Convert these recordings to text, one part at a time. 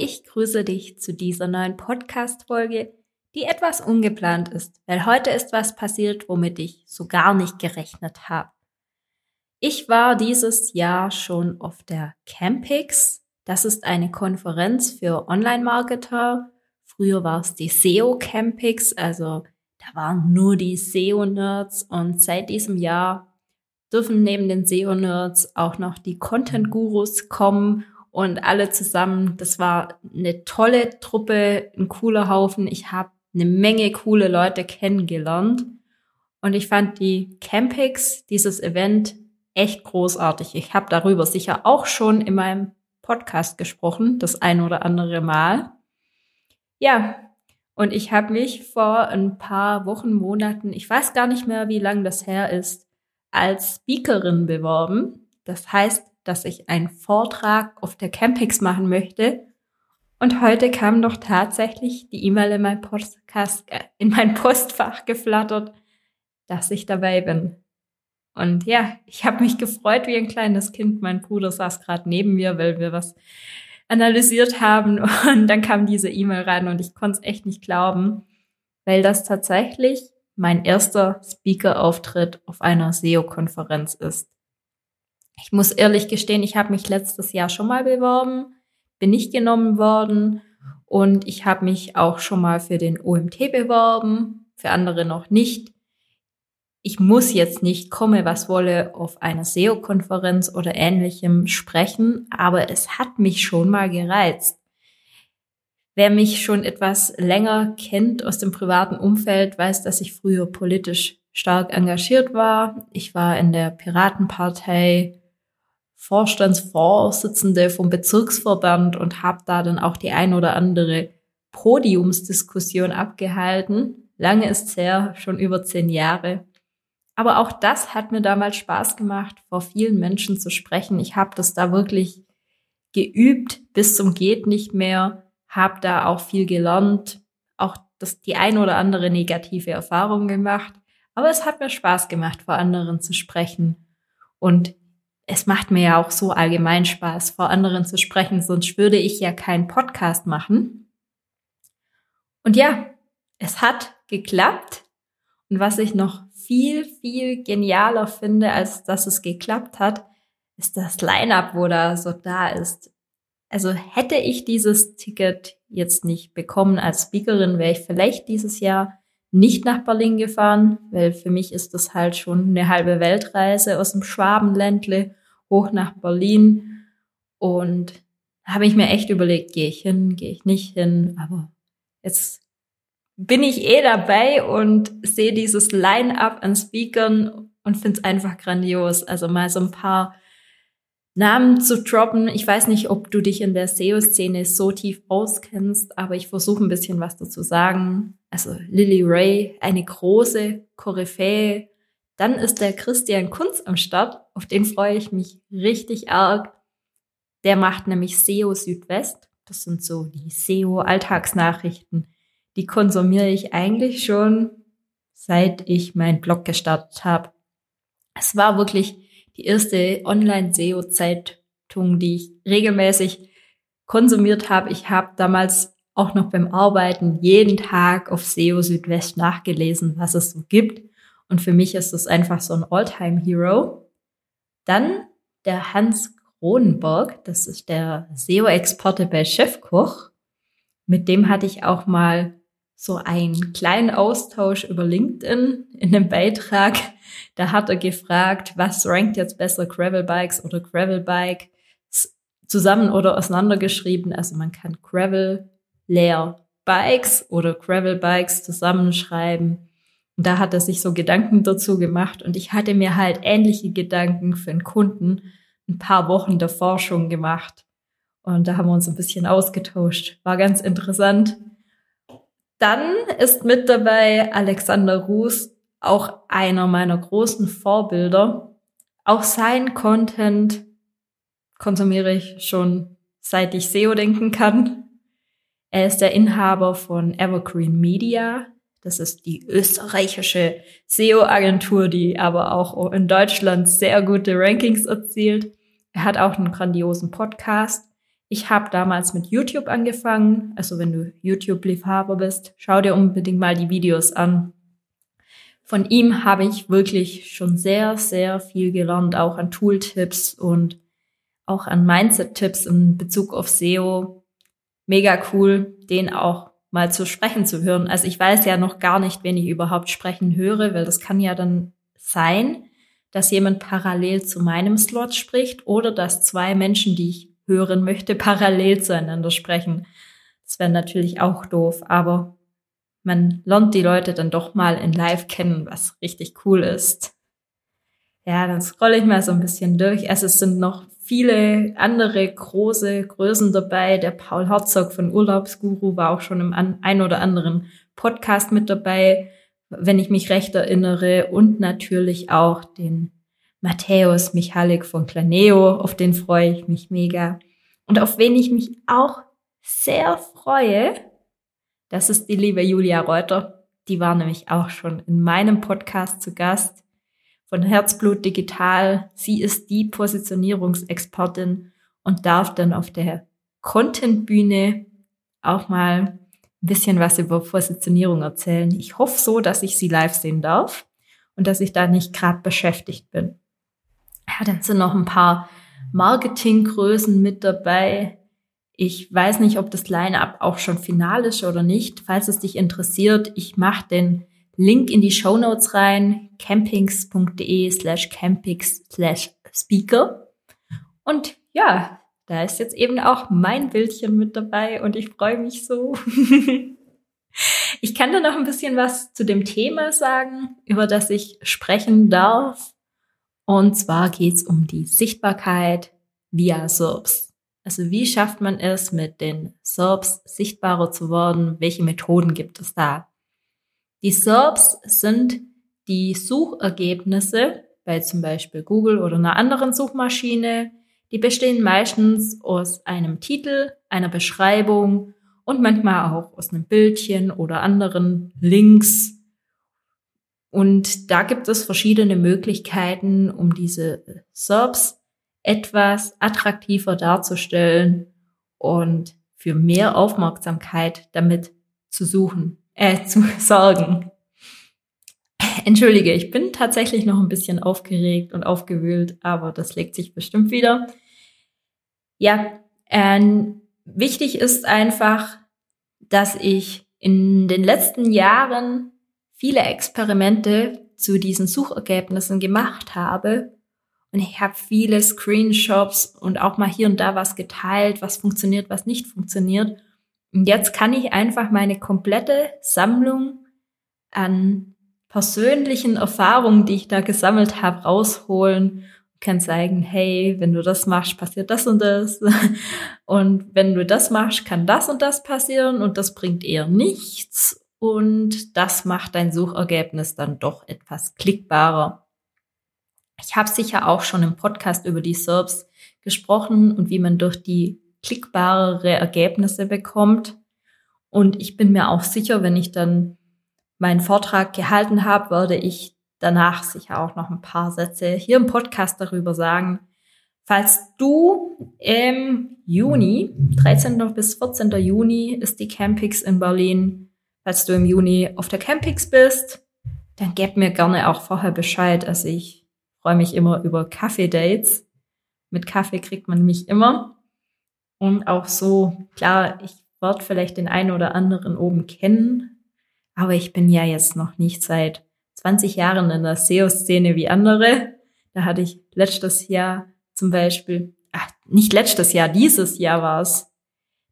Ich grüße dich zu dieser neuen Podcast-Folge, die etwas ungeplant ist, weil heute ist was passiert, womit ich so gar nicht gerechnet habe. Ich war dieses Jahr schon auf der Campix. Das ist eine Konferenz für Online-Marketer. Früher war es die SEO Campix, also da waren nur die SEO-Nerds und seit diesem Jahr dürfen neben den SEO-Nerds auch noch die Content-Gurus kommen und alle zusammen. Das war eine tolle Truppe, ein cooler Haufen. Ich habe eine Menge coole Leute kennengelernt und ich fand die Campix, dieses Event, echt großartig. Ich habe darüber sicher auch schon in meinem Podcast gesprochen, das ein oder andere Mal. Ja, und ich habe mich vor ein paar Wochen, Monaten, ich weiß gar nicht mehr, wie lang das her ist, als Speakerin beworben. Das heißt, dass ich einen Vortrag auf der Campix machen möchte. Und heute kam doch tatsächlich die E-Mail in mein Podcast, äh, in mein Postfach geflattert, dass ich dabei bin. Und ja, ich habe mich gefreut wie ein kleines Kind. Mein Bruder saß gerade neben mir, weil wir was analysiert haben. Und dann kam diese E-Mail rein und ich konnte es echt nicht glauben, weil das tatsächlich mein erster Speaker-Auftritt auf einer SEO-Konferenz ist. Ich muss ehrlich gestehen, ich habe mich letztes Jahr schon mal beworben, bin nicht genommen worden und ich habe mich auch schon mal für den OMT beworben, für andere noch nicht. Ich muss jetzt nicht komme, was wolle, auf einer SEO-Konferenz oder ähnlichem sprechen, aber es hat mich schon mal gereizt. Wer mich schon etwas länger kennt aus dem privaten Umfeld, weiß, dass ich früher politisch stark engagiert war. Ich war in der Piratenpartei Vorstandsvorsitzende vom Bezirksverband und habe da dann auch die ein oder andere Podiumsdiskussion abgehalten. Lange ist her, schon über zehn Jahre. Aber auch das hat mir damals Spaß gemacht, vor vielen Menschen zu sprechen. Ich habe das da wirklich geübt bis zum geht nicht mehr, habe da auch viel gelernt, auch das die ein oder andere negative Erfahrung gemacht. Aber es hat mir Spaß gemacht, vor anderen zu sprechen. Und es macht mir ja auch so allgemein Spaß, vor anderen zu sprechen, sonst würde ich ja keinen Podcast machen. Und ja, es hat geklappt. Und was ich noch viel, viel genialer finde, als dass es geklappt hat, ist das Line-up, wo da so da ist. Also hätte ich dieses Ticket jetzt nicht bekommen als Speakerin, wäre ich vielleicht dieses Jahr nicht nach Berlin gefahren, weil für mich ist das halt schon eine halbe Weltreise aus dem Schwabenländle hoch nach Berlin und habe ich mir echt überlegt, gehe ich hin, gehe ich nicht hin, aber jetzt bin ich eh dabei und sehe dieses Line-up an Speakern und finde es einfach grandios. Also mal so ein paar Namen zu droppen. Ich weiß nicht, ob du dich in der SEO-Szene so tief auskennst, aber ich versuche ein bisschen was dazu sagen. Also Lily Ray, eine große Koryphäe dann ist der Christian Kunz am Start. Auf den freue ich mich richtig arg. Der macht nämlich SEO Südwest. Das sind so die SEO-Alltagsnachrichten. Die konsumiere ich eigentlich schon seit ich meinen Blog gestartet habe. Es war wirklich die erste Online-SEO-Zeitung, die ich regelmäßig konsumiert habe. Ich habe damals auch noch beim Arbeiten jeden Tag auf SEO Südwest nachgelesen, was es so gibt. Und für mich ist es einfach so ein All-Time-Hero. Dann der Hans Kronenberg, das ist der SEO-Experte bei Chefkoch. Mit dem hatte ich auch mal so einen kleinen Austausch über LinkedIn in einem Beitrag. Da hat er gefragt, was rankt jetzt besser, Gravel-Bikes oder Gravel-Bike zusammen oder auseinandergeschrieben. Also man kann Gravel, Leer, Bikes oder Gravel-Bikes zusammenschreiben. Und da hat er sich so Gedanken dazu gemacht und ich hatte mir halt ähnliche Gedanken für einen Kunden ein paar Wochen davor schon gemacht. Und da haben wir uns ein bisschen ausgetauscht. War ganz interessant. Dann ist mit dabei Alexander Ruß, auch einer meiner großen Vorbilder. Auch sein Content konsumiere ich schon seit ich SEO denken kann. Er ist der Inhaber von Evergreen Media. Das ist die österreichische SEO-Agentur, die aber auch in Deutschland sehr gute Rankings erzielt. Er hat auch einen grandiosen Podcast. Ich habe damals mit YouTube angefangen. Also wenn du YouTube-Liebhaber bist, schau dir unbedingt mal die Videos an. Von ihm habe ich wirklich schon sehr, sehr viel gelernt, auch an Tooltips und auch an Mindset-Tipps in Bezug auf SEO. Mega cool, den auch mal zu sprechen zu hören. Also ich weiß ja noch gar nicht, wen ich überhaupt sprechen höre, weil das kann ja dann sein, dass jemand parallel zu meinem Slot spricht oder dass zwei Menschen, die ich hören möchte, parallel zueinander sprechen. Das wäre natürlich auch doof, aber man lernt die Leute dann doch mal in Live kennen, was richtig cool ist. Ja, dann scrolle ich mal so ein bisschen durch. Also es sind noch viele andere große Größen dabei. Der Paul Herzog von Urlaubsguru war auch schon im ein oder anderen Podcast mit dabei, wenn ich mich recht erinnere. Und natürlich auch den Matthäus Michalik von Planeo. Auf den freue ich mich mega. Und auf wen ich mich auch sehr freue, das ist die liebe Julia Reuter. Die war nämlich auch schon in meinem Podcast zu Gast von Herzblut Digital. Sie ist die Positionierungsexpertin und darf dann auf der Content-Bühne auch mal ein bisschen was über Positionierung erzählen. Ich hoffe so, dass ich sie live sehen darf und dass ich da nicht gerade beschäftigt bin. Ja, dann sind noch ein paar Marketinggrößen mit dabei. Ich weiß nicht, ob das Line-up auch schon final ist oder nicht. Falls es dich interessiert, ich mache den Link in die Show Notes rein, campings.de slash campings slash speaker. Und ja, da ist jetzt eben auch mein Bildchen mit dabei und ich freue mich so. ich kann da noch ein bisschen was zu dem Thema sagen, über das ich sprechen darf. Und zwar geht's um die Sichtbarkeit via SERPs. Also wie schafft man es, mit den SERPs sichtbarer zu werden? Welche Methoden gibt es da? Die SERPs sind die Suchergebnisse bei zum Beispiel Google oder einer anderen Suchmaschine. Die bestehen meistens aus einem Titel, einer Beschreibung und manchmal auch aus einem Bildchen oder anderen Links. Und da gibt es verschiedene Möglichkeiten, um diese SERPs etwas attraktiver darzustellen und für mehr Aufmerksamkeit damit zu suchen äh, zu sorgen. Entschuldige, ich bin tatsächlich noch ein bisschen aufgeregt und aufgewühlt, aber das legt sich bestimmt wieder. Ja, äh, wichtig ist einfach, dass ich in den letzten Jahren viele Experimente zu diesen Suchergebnissen gemacht habe. Und ich habe viele Screenshots und auch mal hier und da was geteilt, was funktioniert, was nicht funktioniert. Und jetzt kann ich einfach meine komplette Sammlung an persönlichen Erfahrungen, die ich da gesammelt habe, rausholen und kann sagen, hey, wenn du das machst, passiert das und das. Und wenn du das machst, kann das und das passieren und das bringt eher nichts. Und das macht dein Suchergebnis dann doch etwas klickbarer. Ich habe sicher auch schon im Podcast über die SERPs gesprochen und wie man durch die klickbarere Ergebnisse bekommt. Und ich bin mir auch sicher, wenn ich dann meinen Vortrag gehalten habe, werde ich danach sicher auch noch ein paar Sätze hier im Podcast darüber sagen. Falls du im Juni, 13. bis 14. Juni ist die Campix in Berlin, falls du im Juni auf der Campix bist, dann gib mir gerne auch vorher Bescheid. Also ich freue mich immer über Kaffee-Dates. Mit Kaffee kriegt man mich immer. Und auch so, klar, ich werde vielleicht den einen oder anderen oben kennen, aber ich bin ja jetzt noch nicht seit 20 Jahren in der SEO-Szene wie andere. Da hatte ich letztes Jahr zum Beispiel, ach, nicht letztes Jahr, dieses Jahr war es,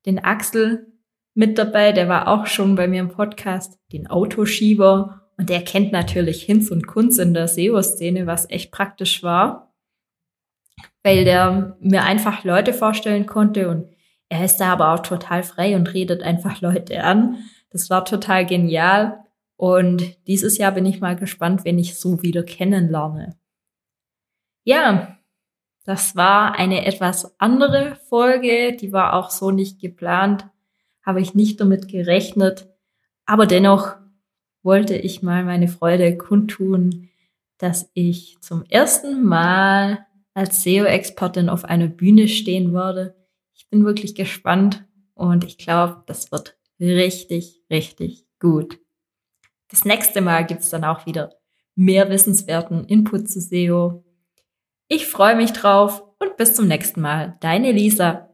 den Axel mit dabei, der war auch schon bei mir im Podcast, den Autoschieber und der kennt natürlich Hinz und Kunz in der SEO-Szene, was echt praktisch war weil der mir einfach Leute vorstellen konnte und er ist da aber auch total frei und redet einfach Leute an. Das war total genial. Und dieses Jahr bin ich mal gespannt, wen ich so wieder kennenlerne. Ja, das war eine etwas andere Folge. Die war auch so nicht geplant. Habe ich nicht damit gerechnet. Aber dennoch wollte ich mal meine Freude kundtun, dass ich zum ersten Mal als SEO-Expertin auf einer Bühne stehen werde. Ich bin wirklich gespannt und ich glaube, das wird richtig, richtig gut. Das nächste Mal gibt's dann auch wieder mehr wissenswerten Input zu SEO. Ich freue mich drauf und bis zum nächsten Mal. Deine Lisa.